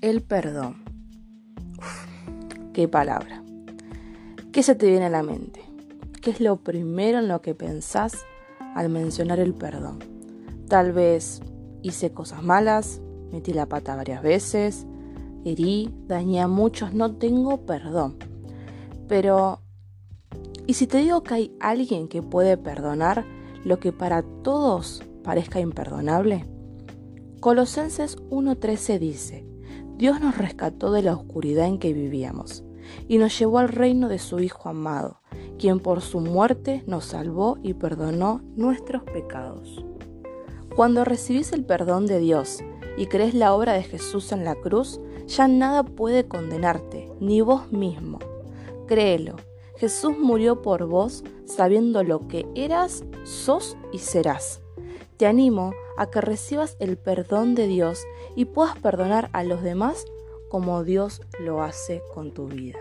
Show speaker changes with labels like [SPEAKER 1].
[SPEAKER 1] El perdón. qué palabra. ¿Qué se te viene a la mente? ¿Qué es lo primero en lo que pensás al mencionar el perdón? Tal vez hice cosas malas, metí la pata varias veces, herí, dañé a muchos, no tengo perdón. Pero, ¿y si te digo que hay alguien que puede perdonar lo que para todos parezca imperdonable? Colosenses 1.13 dice, Dios nos rescató de la oscuridad en que vivíamos y nos llevó al reino de su Hijo amado, quien por su muerte nos salvó y perdonó nuestros pecados. Cuando recibís el perdón de Dios y crees la obra de Jesús en la cruz, ya nada puede condenarte, ni vos mismo. Créelo, Jesús murió por vos sabiendo lo que eras, sos y serás. Te animo a que recibas el perdón de Dios y puedas perdonar a los demás como Dios lo hace con tu vida.